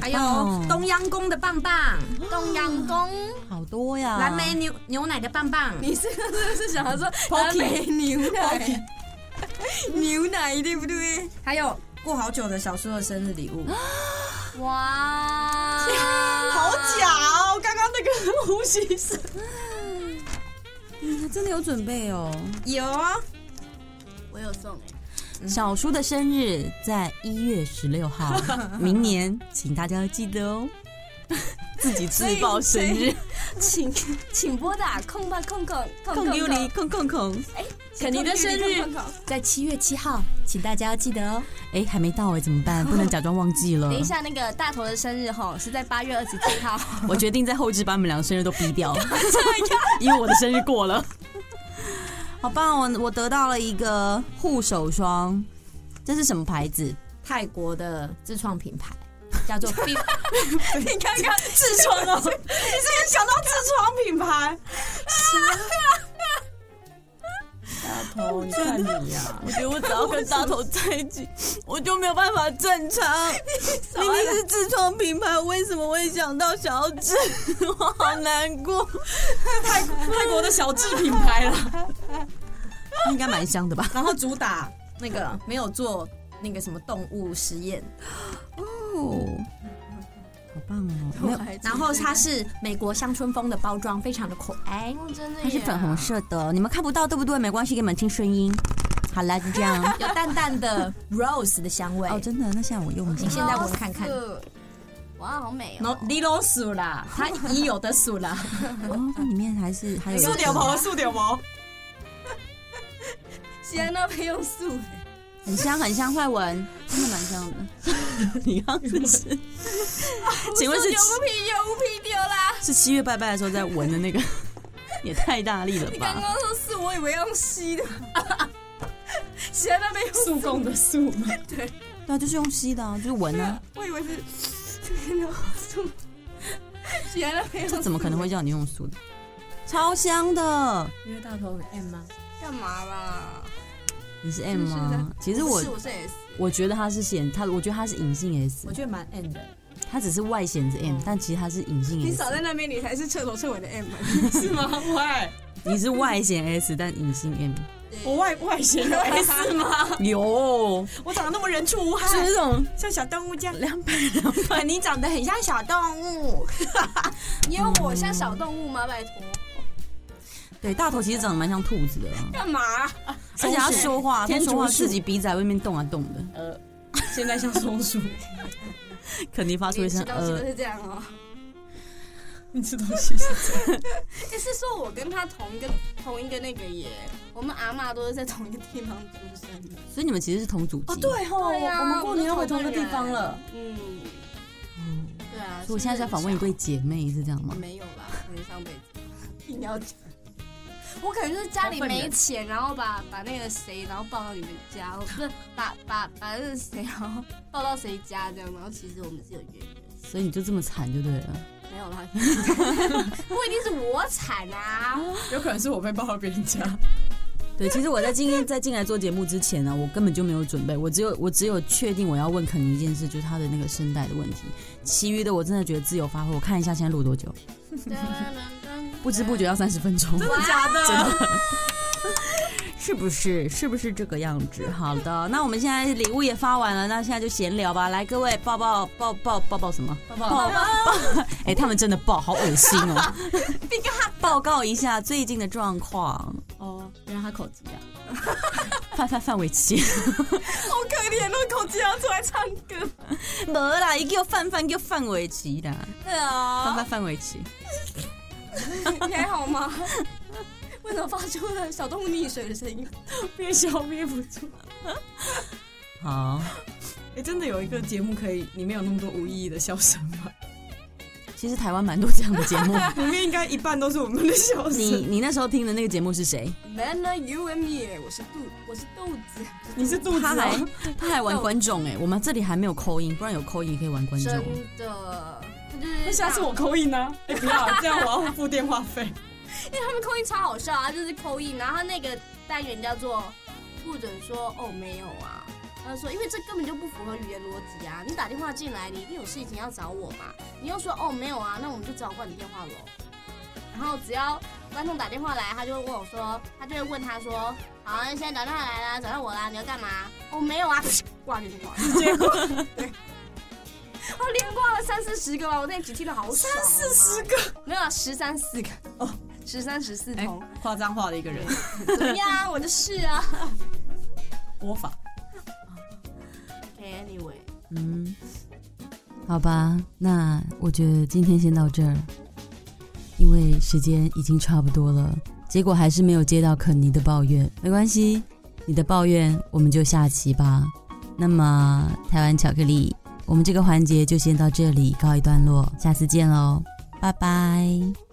还有棒东阳宫的棒棒，东阳宫。好多呀，蓝莓牛牛奶的棒棒，你是不是想要说蓝莓牛奶？牛奶对不对？还有过好久的小叔的生日礼物，哇，好假哦！刚刚那个呼吸声，他真的有准备哦。有啊，我有送哎，小叔的生日在一月十六号，明年请大家要记得哦。自己自报生日，请请拨打空吧空空空空丢你，空空空。肯尼的生日在七月七号，请大家要记得哦。哎，还没到哎，怎么办？不能假装忘记了。等一，下，那个大头的生日吼是在八月二十七号，我决定在后置把你们两个生日都逼掉，因为我的生日过了。好棒！我我得到了一个护手霜，这是什么牌子？泰国的自创品牌叫做 B，你看看 痔疮哦，你是不是想到痔疮品牌？大头，你看你呀、我觉得我只要跟大头在一起，我就没有办法正常。明明是痔疮品牌，为什么会想到小智？我好难过。泰泰国的小智品牌啦，应该蛮香的吧？然后主打那个没有做那个什么动物实验，哦，好棒哦！没有，然后它是美国乡村风的包装，非常的可爱。哦真的它是粉红色的，你们看不到对不对？没关系，给你们听声音。好啦，就这样。有淡淡的 rose 的香味。哦，真的？那现在我用一下。你现在闻看看。哇，好美哦！你都数啦，它已有的数啦。哦，它里面还是还有一个素点毛，素点毛，西安那边用素，很香很香，快闻，真的蛮香的。你刚刚是不是？请问是牛不屁牛不屁丢啦！是七月拜拜的时候在闻的那个？也太大力了你刚！刚说是，我以为要用吸的。西安那边用素供的素嘛。对啊，就是用吸的啊，就是闻啊。我以为是素。西安那边用这怎么可能会叫你用素的？超香的！因为大头很 M 吗？干嘛啦？你是 M 吗？其实我是我是 S，我觉得他是显他，我觉得他是隐性 S，我觉得蛮 M 的。他只是外显着 M，但其实他是隐性你 S。少在那边，你才是彻头彻尾的 M。是吗？喂，你是外显 S，但隐性 M。我外外显有 S 吗？有，我长得那么人畜无害，是那种像小动物这样。两百两百。你长得很像小动物，你有我像小动物吗？拜托，对，大头其实长得蛮像兔子的啊，干嘛？而且他说话，他说话自己鼻子在外面动啊动的，呃，现在像松鼠，肯定发出一声吃东西都呃。是这样哦。你吃东西是这样。哎，是说我跟他同一个同一个那个耶，我们阿妈都是在同一个地方出生的。所以你们其实是同祖籍。哦，对哦，对呀我们过年又回同一个地方了。嗯，嗯，对啊。所以我现在在访问一对姐妹，是这样吗？没有啦，可能上辈子 硬要讲。我可能就是家里没钱，然后把把那个谁，然后抱到你们家，我不是把把把那个谁，然后抱到谁家这样，然后其实我们是有渊源。所以你就这么惨就对了。没有啦，不一定是我惨啊。有可能是我被抱到别人家。对，其实我在今天在进来做节目之前呢，我根本就没有准备，我只有我只有确定我要问肯尼一件事，就是他的那个声带的问题，其余的我真的觉得自由发挥。我看一下现在录多久，不知不觉要三十分钟，真的假的？真的。是不是？是不是这个样子？好的，那我们现在礼物也发完了，那现在就闲聊吧。来，各位抱抱抱抱抱抱什么？抱抱抱抱！哎，他们真的抱，好恶心哦！报告一下最近的状况。哦，原来他口疾啊！范范范玮琪，好可怜哦，口疾要出来唱歌。没啦，一个范范叫范玮琪的。对啊，范范范玮琪，你还好吗？为什么发出了小动物溺水的声音？憋笑憋不住。好，哎，真的有一个节目可以里面有那么多无意义的笑声吗？其实台湾蛮多这样的节目，里面应该一半都是我们的笑声。你你那时候听的那个节目是谁？Man, you and me，我是肚，我是豆子，你是肚子。他还他还玩观众哎，我们这里还没有扣音，不然有扣音可以玩观众。真的，那下次我扣音呢？哎，不要这样，我要付电话费。因为他们扣音超好笑啊，就是扣音，然后他那个单元叫做不准说哦没有啊，他说因为这根本就不符合语言逻辑啊，你打电话进来，你一定有事情要找我嘛，你又说哦没有啊，那我们就只好挂你电话喽。然后只要观众打电话来，他就会问我说，他就会问他说，好，现在打电话来了，找到我啦，你要干嘛？哦没有啊，挂电话，直接挂。对，我 连挂了三四十个吧，我那集听的好三四十个，没有啊，十三四个哦。十三十四通，夸张化的一个人，怎么样？我就是啊，播法。Anyway，嗯，好吧，那我觉得今天先到这儿，因为时间已经差不多了。结果还是没有接到肯尼的抱怨，没关系，你的抱怨我们就下期吧。那么台湾巧克力，我们这个环节就先到这里告一段落，下次见喽，拜拜。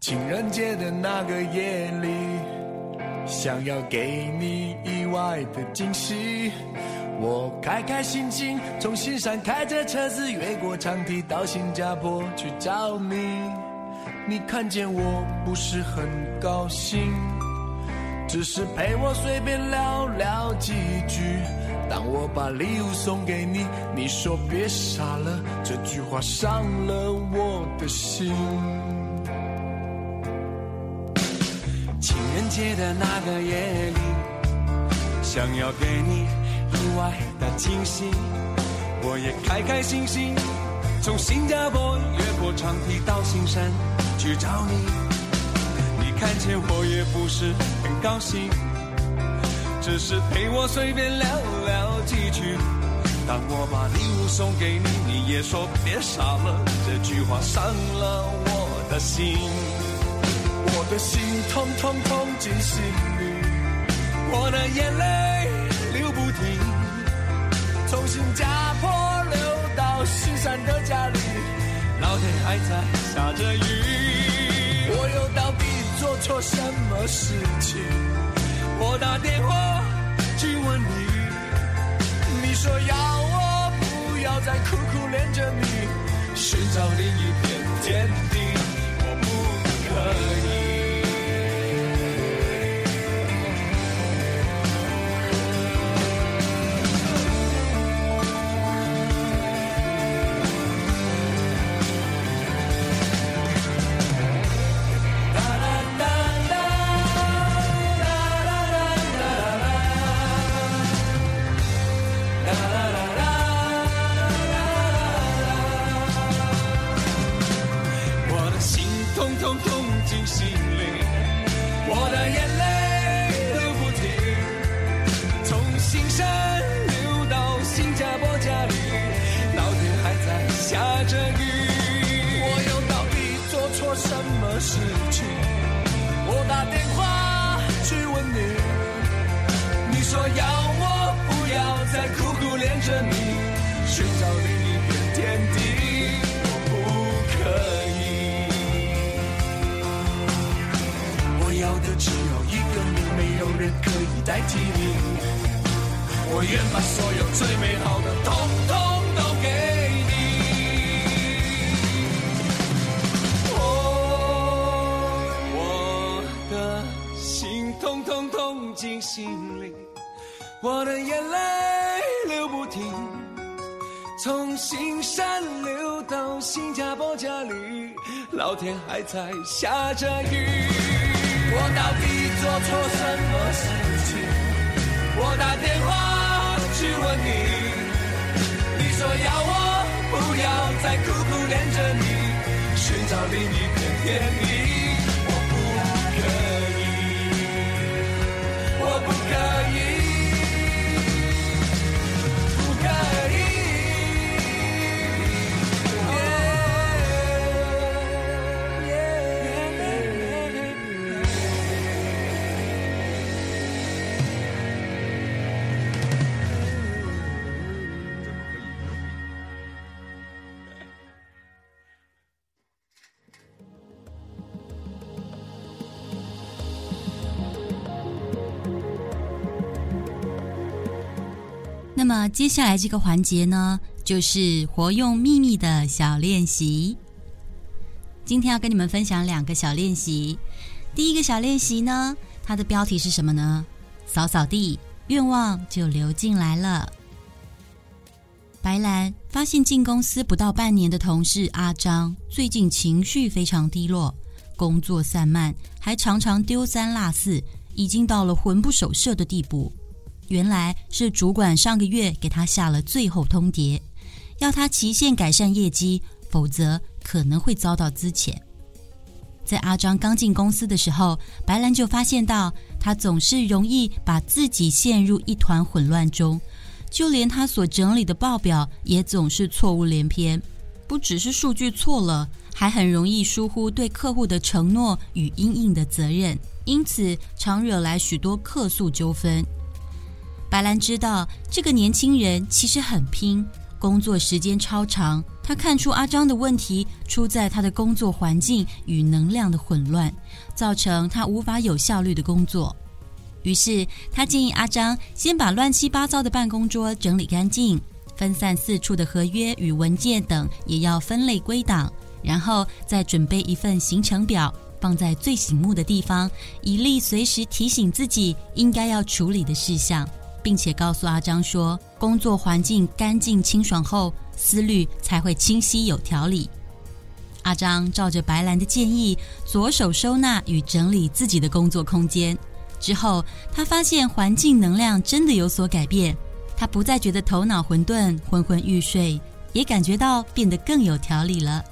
情人节的那个夜里，想要给你意外的惊喜。我开开心心从新山开着车子越过长堤到新加坡去找你。你看见我不是很高兴，只是陪我随便聊聊几句。当我把礼物送给你，你说别傻了，这句话伤了我的心。的那个夜里，想要给你意外的惊喜，我也开开心心从新加坡越过长堤到新山去找你。你看见我也不是很高兴，只是陪我随便聊聊几句。当我把礼物送给你，你也说别傻了，这句话伤了我的心。的心痛痛痛进心里，我的眼泪流不停，从新加坡流到新山的家里，老天还在下着雨，我又到底做错什么事情？我打电话去问你，你说要我不要再苦苦恋着你，寻找另一片天地，我不可以。心里，我的眼泪流不停，从新山流到新加坡家里，老天还在下着雨。我又到底做错什么事情？我打电话去问你，你说要我不要再苦苦恋着你，寻找另一片天地，代替你。我愿把所有最美好的，统统都给你。哦，我的心痛痛痛进心里，我的眼泪流不停，从新山流到新加坡家里，老天还在下着雨。我到底做错什么事？我打电话去问你，你说要我不要再苦苦恋着你，寻找另一片天地。我不可以，我不可以，不可以。么接下来这个环节呢，就是活用秘密的小练习。今天要跟你们分享两个小练习。第一个小练习呢，它的标题是什么呢？扫扫地，愿望就流进来了。白兰发现进公司不到半年的同事阿张，最近情绪非常低落，工作散漫，还常常丢三落四，已经到了魂不守舍的地步。原来是主管上个月给他下了最后通牒，要他期限改善业绩，否则可能会遭到资遣。在阿张刚进公司的时候，白兰就发现到他总是容易把自己陷入一团混乱中，就连他所整理的报表也总是错误连篇。不只是数据错了，还很容易疏忽对客户的承诺与应应的责任，因此常惹来许多客诉纠纷。白兰知道这个年轻人其实很拼，工作时间超长。他看出阿张的问题出在他的工作环境与能量的混乱，造成他无法有效率的工作。于是他建议阿张先把乱七八糟的办公桌整理干净，分散四处的合约与文件等也要分类归档，然后再准备一份行程表，放在最醒目的地方，以利随时提醒自己应该要处理的事项。并且告诉阿张说，工作环境干净清爽后，思虑才会清晰有条理。阿张照着白兰的建议，左手收纳与整理自己的工作空间。之后，他发现环境能量真的有所改变，他不再觉得头脑混沌、昏昏欲睡，也感觉到变得更有条理了。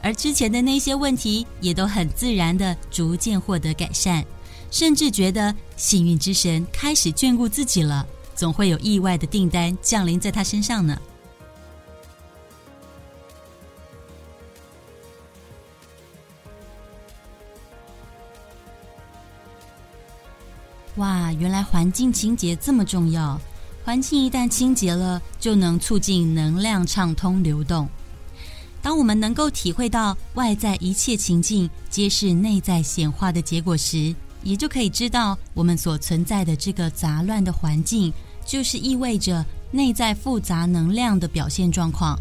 而之前的那些问题，也都很自然的逐渐获得改善，甚至觉得幸运之神开始眷顾自己了。总会有意外的订单降临在他身上呢。哇，原来环境清洁这么重要！环境一旦清洁了，就能促进能量畅通流动。当我们能够体会到外在一切情境皆是内在显化的结果时，也就可以知道我们所存在的这个杂乱的环境。就是意味着内在复杂能量的表现状况，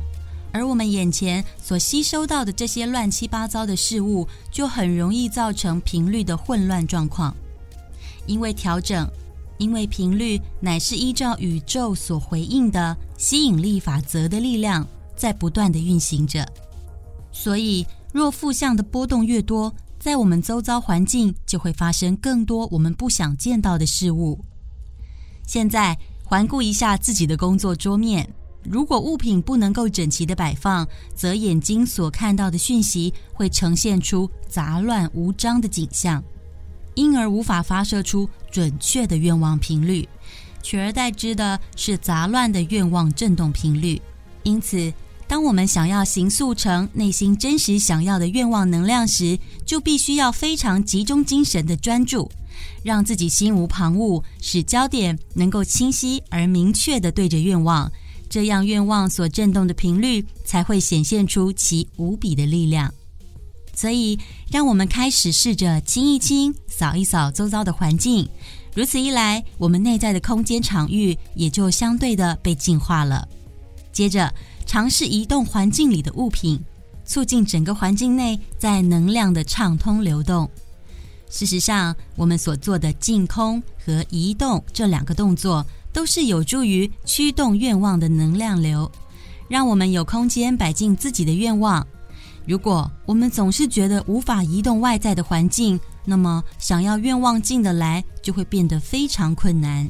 而我们眼前所吸收到的这些乱七八糟的事物，就很容易造成频率的混乱状况。因为调整，因为频率乃是依照宇宙所回应的吸引力法则的力量在不断的运行着，所以若负向的波动越多，在我们周遭环境就会发生更多我们不想见到的事物。现在。环顾一下自己的工作桌面，如果物品不能够整齐的摆放，则眼睛所看到的讯息会呈现出杂乱无章的景象，因而无法发射出准确的愿望频率，取而代之的是杂乱的愿望振动频率。因此，当我们想要形塑成内心真实想要的愿望能量时，就必须要非常集中精神的专注。让自己心无旁骛，使焦点能够清晰而明确的对着愿望，这样愿望所震动的频率才会显现出其无比的力量。所以，让我们开始试着清一清、扫一扫周遭的环境。如此一来，我们内在的空间场域也就相对的被净化了。接着，尝试移动环境里的物品，促进整个环境内在能量的畅通流动。事实上，我们所做的净空和移动这两个动作，都是有助于驱动愿望的能量流，让我们有空间摆进自己的愿望。如果我们总是觉得无法移动外在的环境，那么想要愿望进得来，就会变得非常困难。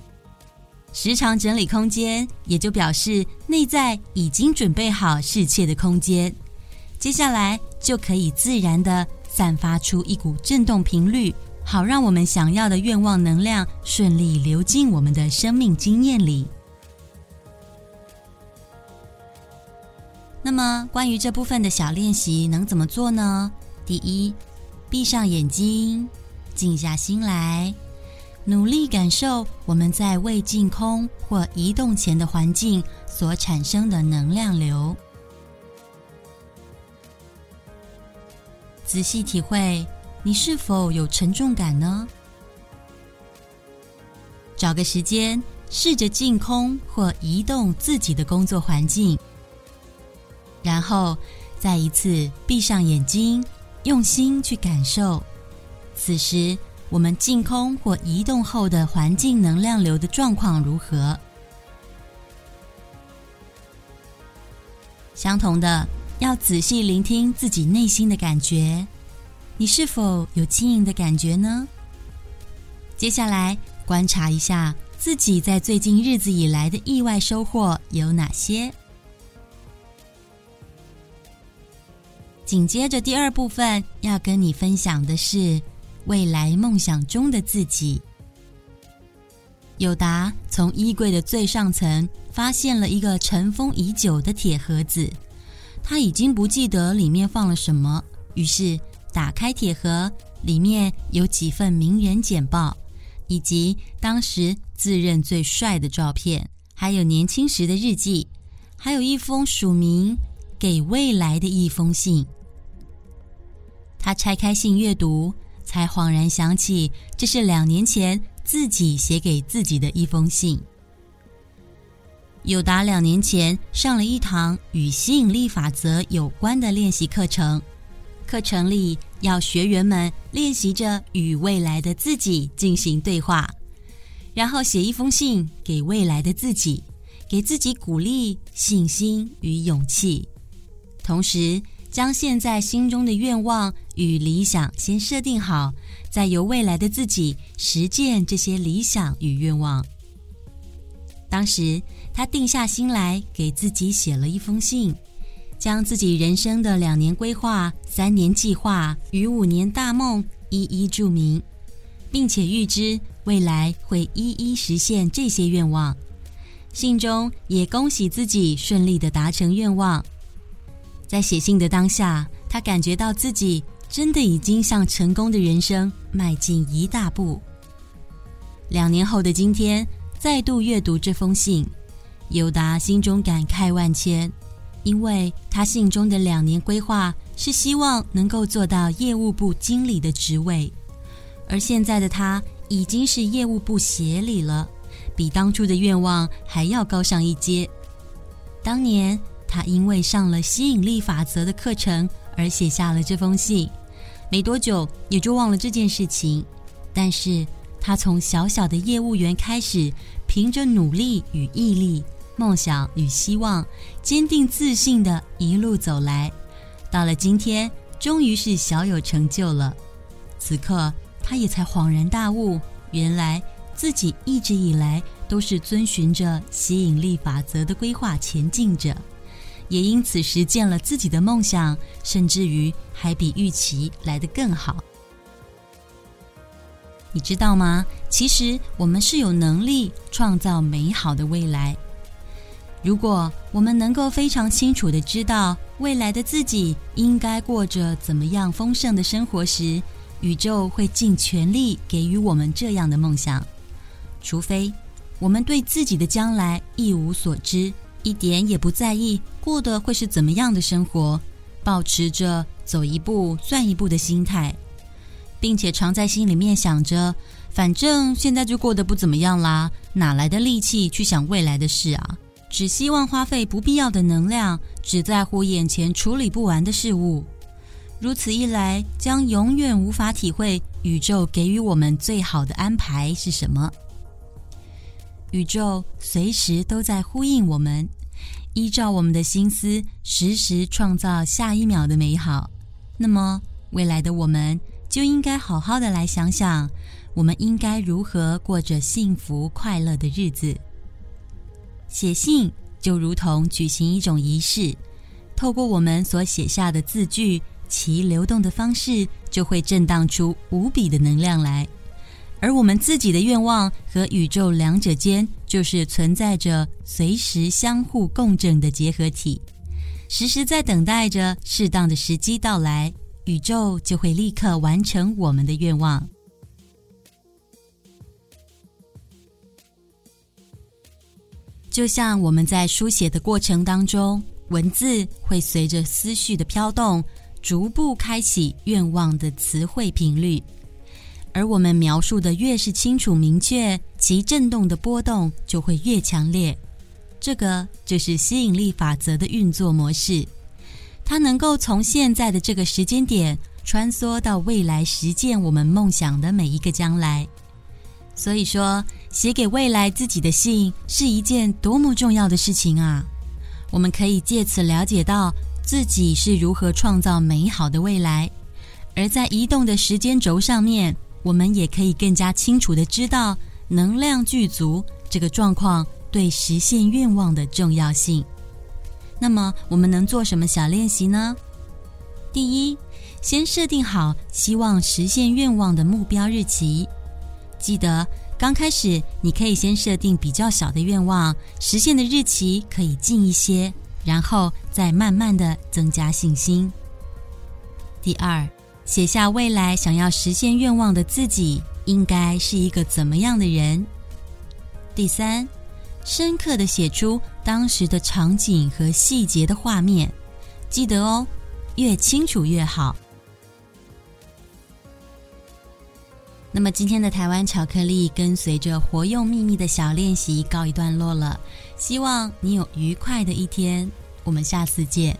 时常整理空间，也就表示内在已经准备好适切的空间，接下来就可以自然的散发出一股振动频率，好让我们想要的愿望能量顺利流进我们的生命经验里。那么，关于这部分的小练习能怎么做呢？第一，闭上眼睛，静下心来，努力感受我们在未净空或移动前的环境所产生的能量流，仔细体会你是否有沉重感呢？找个时间，试着净空或移动自己的工作环境。然后再一次闭上眼睛，用心去感受。此时我们净空或移动后的环境能量流的状况如何？相同的，要仔细聆听自己内心的感觉。你是否有轻盈的感觉呢？接下来观察一下自己在最近日子以来的意外收获有哪些。紧接着，第二部分要跟你分享的是未来梦想中的自己。友达从衣柜的最上层发现了一个尘封已久的铁盒子，他已经不记得里面放了什么，于是打开铁盒，里面有几份名人简报，以及当时自认最帅的照片，还有年轻时的日记，还有一封署名给未来的一封信。他拆开信阅读，才恍然想起，这是两年前自己写给自己的一封信。友达两年前上了一堂与吸引力法则有关的练习课程，课程里要学员们练习着与未来的自己进行对话，然后写一封信给未来的自己，给自己鼓励、信心与勇气，同时。将现在心中的愿望与理想先设定好，再由未来的自己实践这些理想与愿望。当时他定下心来，给自己写了一封信，将自己人生的两年规划、三年计划与五年大梦一一注明，并且预知未来会一一实现这些愿望。信中也恭喜自己顺利的达成愿望。在写信的当下，他感觉到自己真的已经向成功的人生迈进一大步。两年后的今天，再度阅读这封信，友达心中感慨万千，因为他信中的两年规划是希望能够做到业务部经理的职位，而现在的他已经是业务部协理了，比当初的愿望还要高上一阶。当年。他因为上了吸引力法则的课程而写下了这封信，没多久也就忘了这件事情。但是他从小小的业务员开始，凭着努力与毅力、梦想与希望，坚定自信的一路走来，到了今天，终于是小有成就了。此刻，他也才恍然大悟，原来自己一直以来都是遵循着吸引力法则的规划前进着。也因此实现了自己的梦想，甚至于还比预期来得更好。你知道吗？其实我们是有能力创造美好的未来。如果我们能够非常清楚的知道未来的自己应该过着怎么样丰盛的生活时，宇宙会尽全力给予我们这样的梦想。除非我们对自己的将来一无所知。一点也不在意过的会是怎么样的生活，保持着走一步算一步的心态，并且常在心里面想着，反正现在就过得不怎么样啦，哪来的力气去想未来的事啊？只希望花费不必要的能量，只在乎眼前处理不完的事物。如此一来，将永远无法体会宇宙给予我们最好的安排是什么。宇宙随时都在呼应我们，依照我们的心思，时时创造下一秒的美好。那么，未来的我们就应该好好的来想想，我们应该如何过着幸福快乐的日子。写信就如同举行一种仪式，透过我们所写下的字句，其流动的方式就会震荡出无比的能量来。而我们自己的愿望和宇宙两者间，就是存在着随时相互共振的结合体，时时在等待着适当的时机到来，宇宙就会立刻完成我们的愿望。就像我们在书写的过程当中，文字会随着思绪的飘动，逐步开启愿望的词汇频率。而我们描述的越是清楚明确，其震动的波动就会越强烈。这个就是吸引力法则的运作模式，它能够从现在的这个时间点穿梭到未来，实践我们梦想的每一个将来。所以说，写给未来自己的信是一件多么重要的事情啊！我们可以借此了解到自己是如何创造美好的未来，而在移动的时间轴上面，我们也可以更加清楚的知道能量具足这个状况对实现愿望的重要性。那么，我们能做什么小练习呢？第一，先设定好希望实现愿望的目标日期。记得刚开始，你可以先设定比较小的愿望，实现的日期可以近一些，然后再慢慢的增加信心。第二，写下未来想要实现愿望的自己应该是一个怎么样的人。第三，深刻的写出当时的场景和细节的画面，记得哦，越清楚越好。那么今天的台湾巧克力跟随着活用秘密的小练习告一段落了希望你有愉快的一天我们下次见。